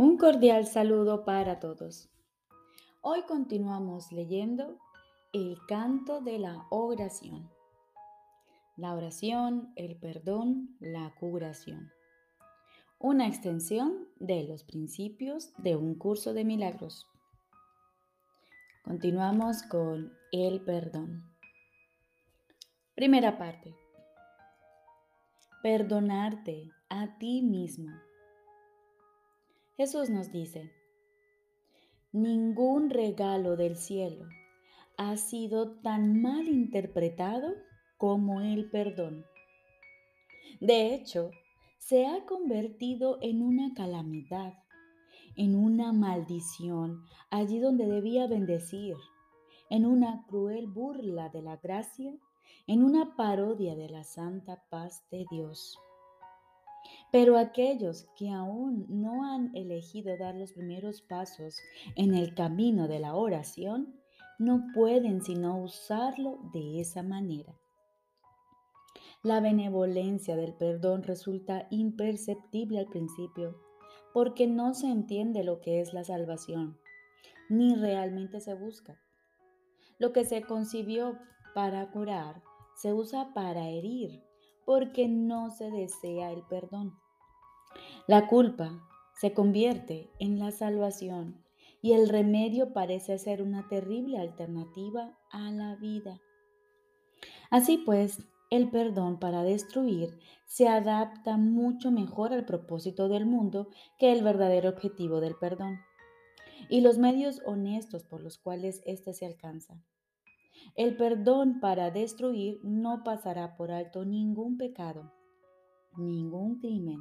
Un cordial saludo para todos. Hoy continuamos leyendo el canto de la oración. La oración, el perdón, la curación. Una extensión de los principios de un curso de milagros. Continuamos con el perdón. Primera parte. Perdonarte a ti mismo. Jesús nos dice, ningún regalo del cielo ha sido tan mal interpretado como el perdón. De hecho, se ha convertido en una calamidad, en una maldición, allí donde debía bendecir, en una cruel burla de la gracia, en una parodia de la santa paz de Dios. Pero aquellos que aún no han elegido dar los primeros pasos en el camino de la oración, no pueden sino usarlo de esa manera. La benevolencia del perdón resulta imperceptible al principio porque no se entiende lo que es la salvación, ni realmente se busca. Lo que se concibió para curar se usa para herir porque no se desea el perdón. La culpa se convierte en la salvación y el remedio parece ser una terrible alternativa a la vida. Así pues, el perdón para destruir se adapta mucho mejor al propósito del mundo que el verdadero objetivo del perdón y los medios honestos por los cuales éste se alcanza. El perdón para destruir no pasará por alto ningún pecado, ningún crimen,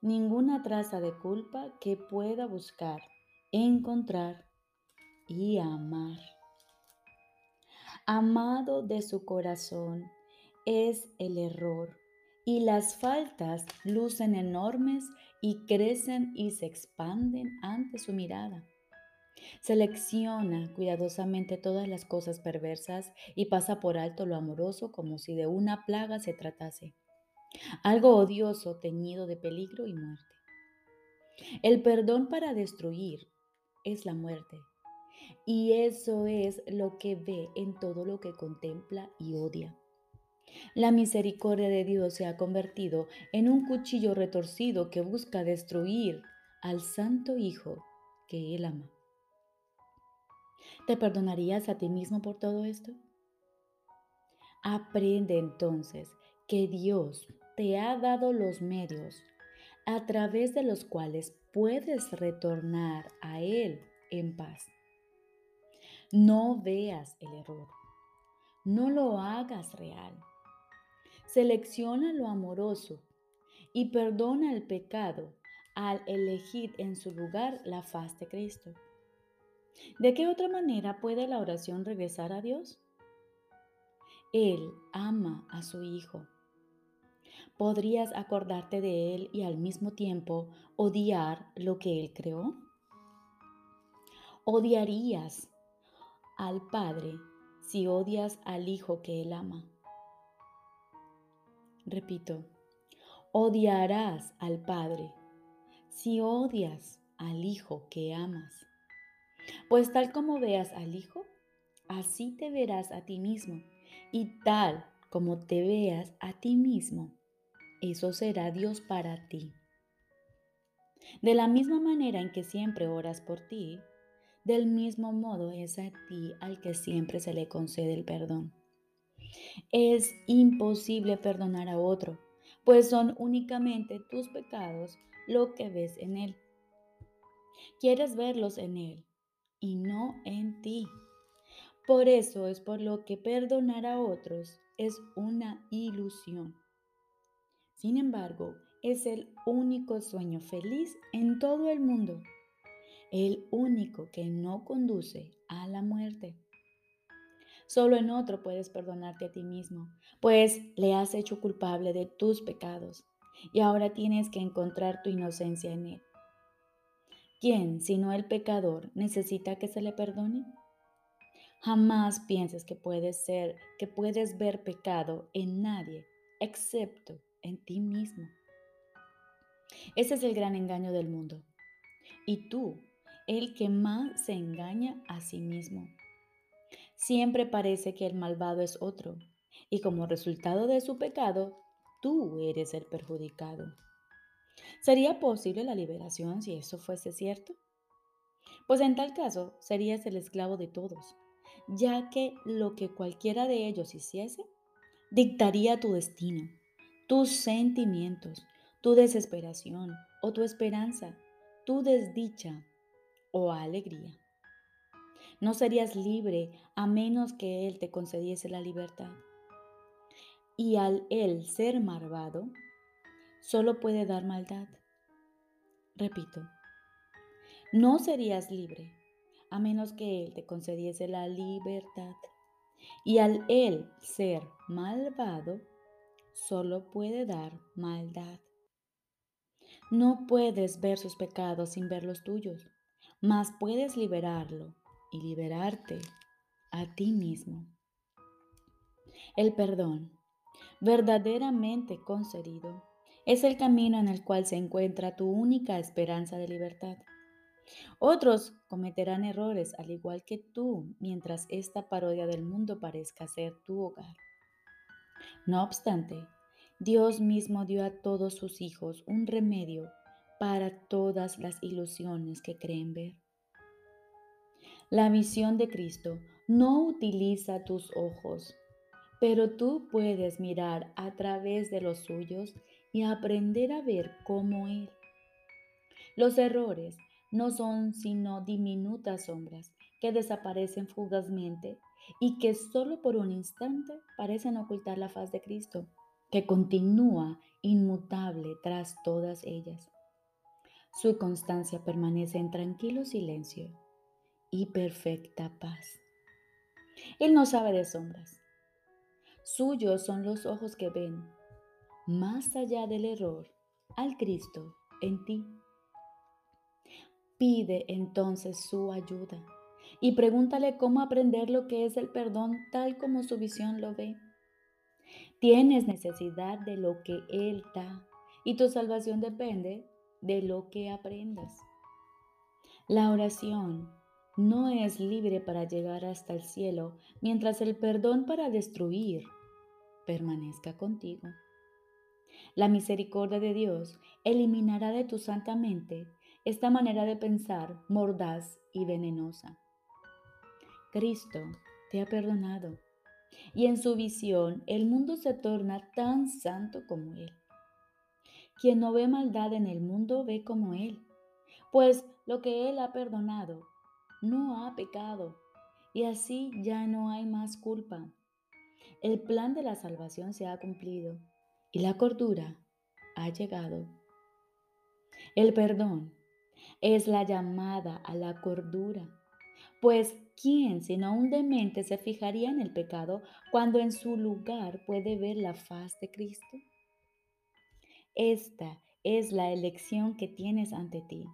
ninguna traza de culpa que pueda buscar, encontrar y amar. Amado de su corazón es el error y las faltas lucen enormes y crecen y se expanden ante su mirada. Selecciona cuidadosamente todas las cosas perversas y pasa por alto lo amoroso como si de una plaga se tratase. Algo odioso teñido de peligro y muerte. El perdón para destruir es la muerte. Y eso es lo que ve en todo lo que contempla y odia. La misericordia de Dios se ha convertido en un cuchillo retorcido que busca destruir al Santo Hijo que Él ama. ¿Te perdonarías a ti mismo por todo esto? Aprende entonces que Dios te ha dado los medios a través de los cuales puedes retornar a Él en paz. No veas el error, no lo hagas real. Selecciona lo amoroso y perdona el pecado al elegir en su lugar la faz de Cristo. ¿De qué otra manera puede la oración regresar a Dios? Él ama a su Hijo. ¿Podrías acordarte de Él y al mismo tiempo odiar lo que Él creó? ¿Odiarías al Padre si odias al Hijo que Él ama? Repito, odiarás al Padre si odias al Hijo que amas. Pues tal como veas al Hijo, así te verás a ti mismo. Y tal como te veas a ti mismo, eso será Dios para ti. De la misma manera en que siempre oras por ti, del mismo modo es a ti al que siempre se le concede el perdón. Es imposible perdonar a otro, pues son únicamente tus pecados lo que ves en él. Quieres verlos en él, y no en ti. Por eso es por lo que perdonar a otros es una ilusión. Sin embargo, es el único sueño feliz en todo el mundo, el único que no conduce a la muerte. Solo en otro puedes perdonarte a ti mismo, pues le has hecho culpable de tus pecados y ahora tienes que encontrar tu inocencia en él. ¿Quién, sino el pecador, necesita que se le perdone? Jamás pienses que puedes ser, que puedes ver pecado en nadie, excepto en ti mismo. Ese es el gran engaño del mundo. y tú el que más se engaña a sí mismo. Siempre parece que el malvado es otro, y como resultado de su pecado, tú eres el perjudicado. ¿Sería posible la liberación si eso fuese cierto? Pues en tal caso serías el esclavo de todos, ya que lo que cualquiera de ellos hiciese dictaría tu destino, tus sentimientos, tu desesperación o tu esperanza, tu desdicha o alegría. No serías libre a menos que Él te concediese la libertad. Y al Él ser malvado, solo puede dar maldad. Repito, no serías libre a menos que Él te concediese la libertad. Y al Él ser malvado, solo puede dar maldad. No puedes ver sus pecados sin ver los tuyos, mas puedes liberarlo y liberarte a ti mismo. El perdón, verdaderamente concedido, es el camino en el cual se encuentra tu única esperanza de libertad. Otros cometerán errores al igual que tú mientras esta parodia del mundo parezca ser tu hogar. No obstante, Dios mismo dio a todos sus hijos un remedio para todas las ilusiones que creen ver. La visión de Cristo no utiliza tus ojos, pero tú puedes mirar a través de los suyos y aprender a ver como Él. Los errores no son sino diminutas sombras que desaparecen fugazmente y que solo por un instante parecen ocultar la faz de Cristo, que continúa inmutable tras todas ellas. Su constancia permanece en tranquilo silencio y perfecta paz. Él no sabe de sombras. Suyos son los ojos que ven, más allá del error, al Cristo en ti. Pide entonces su ayuda y pregúntale cómo aprender lo que es el perdón tal como su visión lo ve. Tienes necesidad de lo que Él da y tu salvación depende de lo que aprendas. La oración no es libre para llegar hasta el cielo mientras el perdón para destruir permanezca contigo. La misericordia de Dios eliminará de tu santa mente esta manera de pensar mordaz y venenosa. Cristo te ha perdonado y en su visión el mundo se torna tan santo como Él. Quien no ve maldad en el mundo ve como Él, pues lo que Él ha perdonado no ha pecado y así ya no hay más culpa. El plan de la salvación se ha cumplido y la cordura ha llegado. El perdón es la llamada a la cordura, pues ¿quién sino un demente se fijaría en el pecado cuando en su lugar puede ver la faz de Cristo? Esta es la elección que tienes ante ti,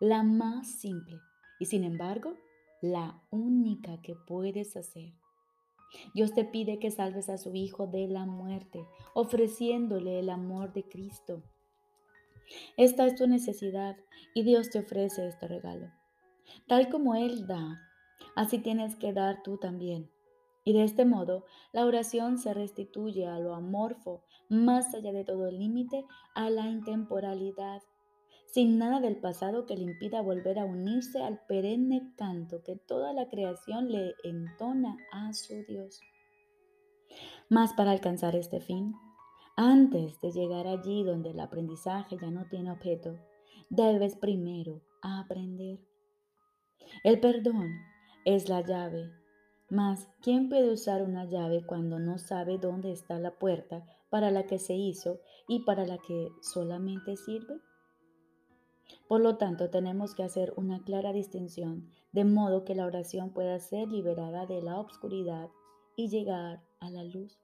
la más simple y sin embargo la única que puedes hacer. Dios te pide que salves a su Hijo de la muerte, ofreciéndole el amor de Cristo. Esta es tu necesidad y Dios te ofrece este regalo. Tal como Él da, así tienes que dar tú también. Y de este modo, la oración se restituye a lo amorfo, más allá de todo límite, a la intemporalidad, sin nada del pasado que le impida volver a unirse al perenne canto que toda la creación le entona a su Dios. Mas para alcanzar este fin, antes de llegar allí donde el aprendizaje ya no tiene objeto, debes primero aprender. El perdón es la llave, mas ¿quién puede usar una llave cuando no sabe dónde está la puerta para la que se hizo y para la que solamente sirve? Por lo tanto, tenemos que hacer una clara distinción, de modo que la oración pueda ser liberada de la obscuridad y llegar a la luz.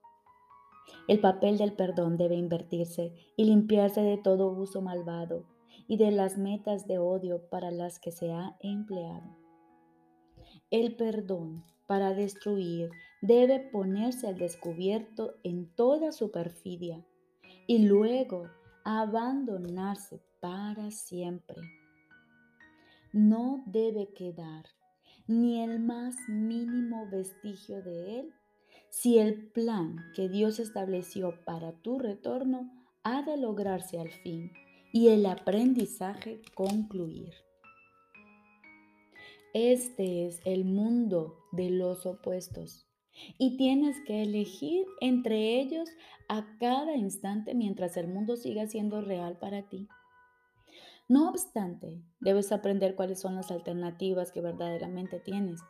El papel del perdón debe invertirse y limpiarse de todo uso malvado y de las metas de odio para las que se ha empleado. El perdón para destruir debe ponerse al descubierto en toda su perfidia y luego abandonarse para siempre. no debe quedar ni el más mínimo vestigio de él si el plan que Dios estableció para tu retorno ha de lograrse al fin y el aprendizaje concluir. Este es el mundo de los opuestos y tienes que elegir entre ellos a cada instante mientras el mundo siga siendo real para ti. No obstante, debes aprender cuáles son las alternativas que verdaderamente tienes,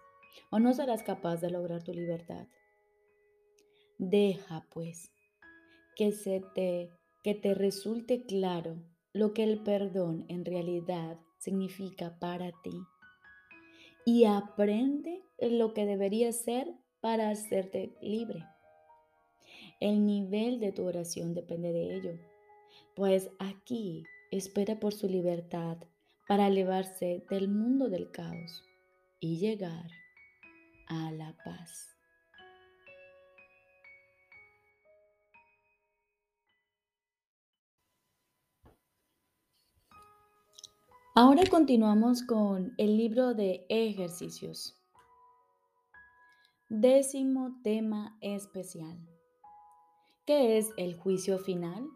o no serás capaz de lograr tu libertad. Deja, pues, que se te que te resulte claro lo que el perdón en realidad significa para ti y aprende lo que debería ser para hacerte libre. El nivel de tu oración depende de ello, pues aquí espera por su libertad para elevarse del mundo del caos y llegar a la paz. Ahora continuamos con el libro de ejercicios. Décimo tema especial. ¿Qué es el juicio final?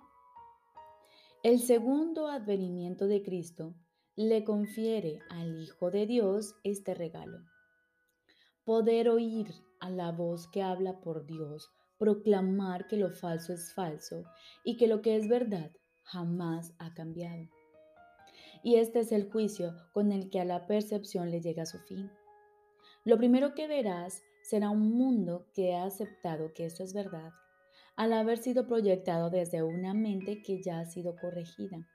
El segundo advenimiento de Cristo le confiere al Hijo de Dios este regalo. Poder oír a la voz que habla por Dios, proclamar que lo falso es falso y que lo que es verdad jamás ha cambiado. Y este es el juicio con el que a la percepción le llega su fin. Lo primero que verás será un mundo que ha aceptado que esto es verdad al haber sido proyectado desde una mente que ya ha sido corregida.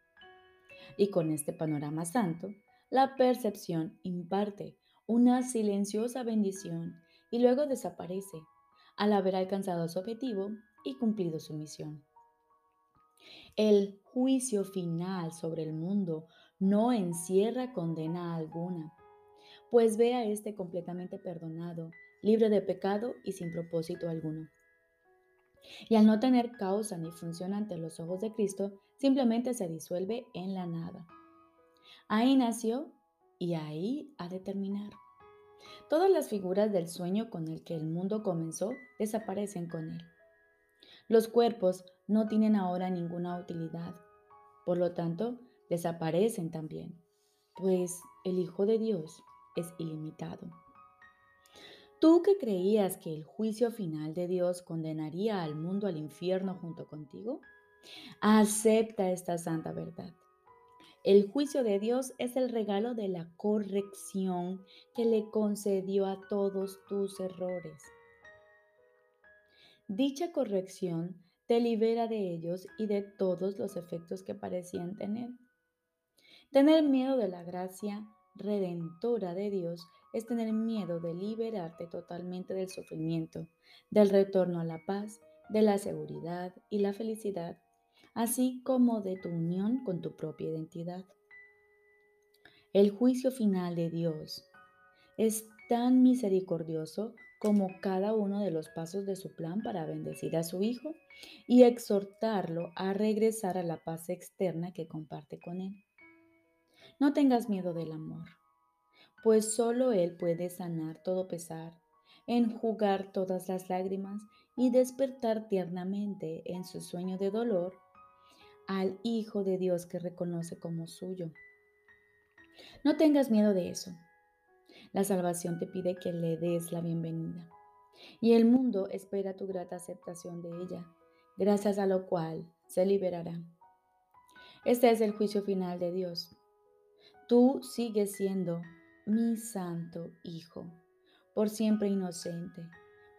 Y con este panorama santo, la percepción imparte una silenciosa bendición y luego desaparece al haber alcanzado su objetivo y cumplido su misión. El juicio final sobre el mundo no encierra condena alguna, pues ve a este completamente perdonado, libre de pecado y sin propósito alguno. Y al no tener causa ni función ante los ojos de Cristo, simplemente se disuelve en la nada. Ahí nació y ahí ha de terminar. Todas las figuras del sueño con el que el mundo comenzó desaparecen con él. Los cuerpos no tienen ahora ninguna utilidad, por lo tanto, desaparecen también, pues el Hijo de Dios es ilimitado. Tú que creías que el juicio final de Dios condenaría al mundo al infierno junto contigo, acepta esta santa verdad. El juicio de Dios es el regalo de la corrección que le concedió a todos tus errores. Dicha corrección te libera de ellos y de todos los efectos que parecían tener. Tener miedo de la gracia redentora de Dios es tener miedo de liberarte totalmente del sufrimiento, del retorno a la paz, de la seguridad y la felicidad, así como de tu unión con tu propia identidad. El juicio final de Dios es tan misericordioso como cada uno de los pasos de su plan para bendecir a su Hijo y exhortarlo a regresar a la paz externa que comparte con Él. No tengas miedo del amor pues solo Él puede sanar todo pesar, enjugar todas las lágrimas y despertar tiernamente en su sueño de dolor al Hijo de Dios que reconoce como suyo. No tengas miedo de eso. La salvación te pide que le des la bienvenida y el mundo espera tu grata aceptación de ella, gracias a lo cual se liberará. Este es el juicio final de Dios. Tú sigues siendo mi santo Hijo, por siempre inocente,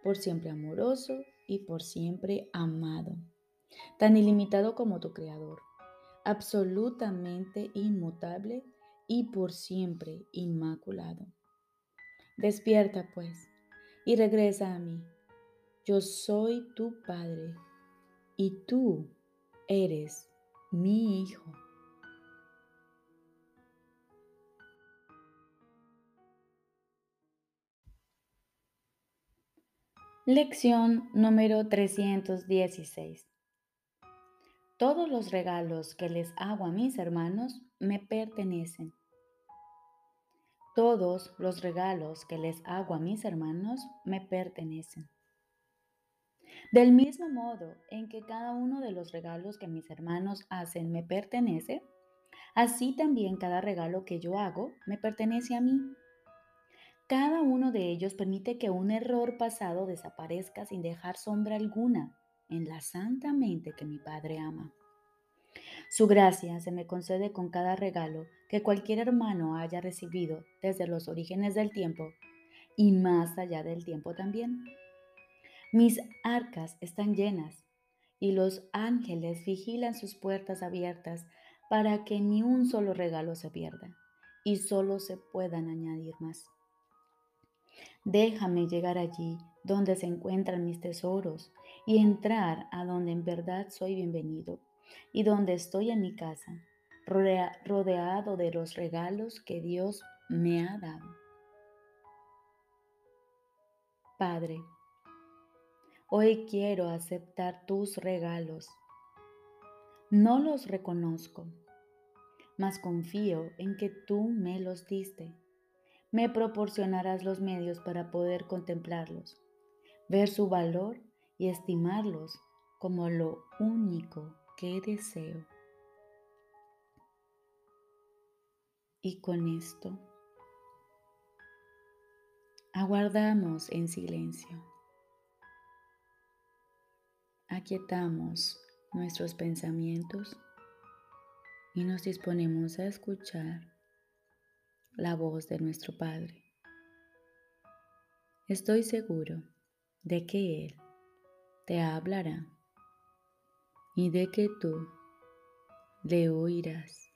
por siempre amoroso y por siempre amado, tan ilimitado como tu Creador, absolutamente inmutable y por siempre inmaculado. Despierta pues y regresa a mí. Yo soy tu Padre y tú eres mi Hijo. Lección número 316. Todos los regalos que les hago a mis hermanos me pertenecen. Todos los regalos que les hago a mis hermanos me pertenecen. Del mismo modo en que cada uno de los regalos que mis hermanos hacen me pertenece, así también cada regalo que yo hago me pertenece a mí. Cada uno de ellos permite que un error pasado desaparezca sin dejar sombra alguna en la santa mente que mi Padre ama. Su gracia se me concede con cada regalo que cualquier hermano haya recibido desde los orígenes del tiempo y más allá del tiempo también. Mis arcas están llenas y los ángeles vigilan sus puertas abiertas para que ni un solo regalo se pierda y solo se puedan añadir más. Déjame llegar allí donde se encuentran mis tesoros y entrar a donde en verdad soy bienvenido y donde estoy en mi casa, rodeado de los regalos que Dios me ha dado. Padre, hoy quiero aceptar tus regalos. No los reconozco, mas confío en que tú me los diste. Me proporcionarás los medios para poder contemplarlos, ver su valor y estimarlos como lo único que deseo. Y con esto aguardamos en silencio. Aquietamos nuestros pensamientos y nos disponemos a escuchar la voz de nuestro Padre. Estoy seguro de que Él te hablará y de que tú le oirás.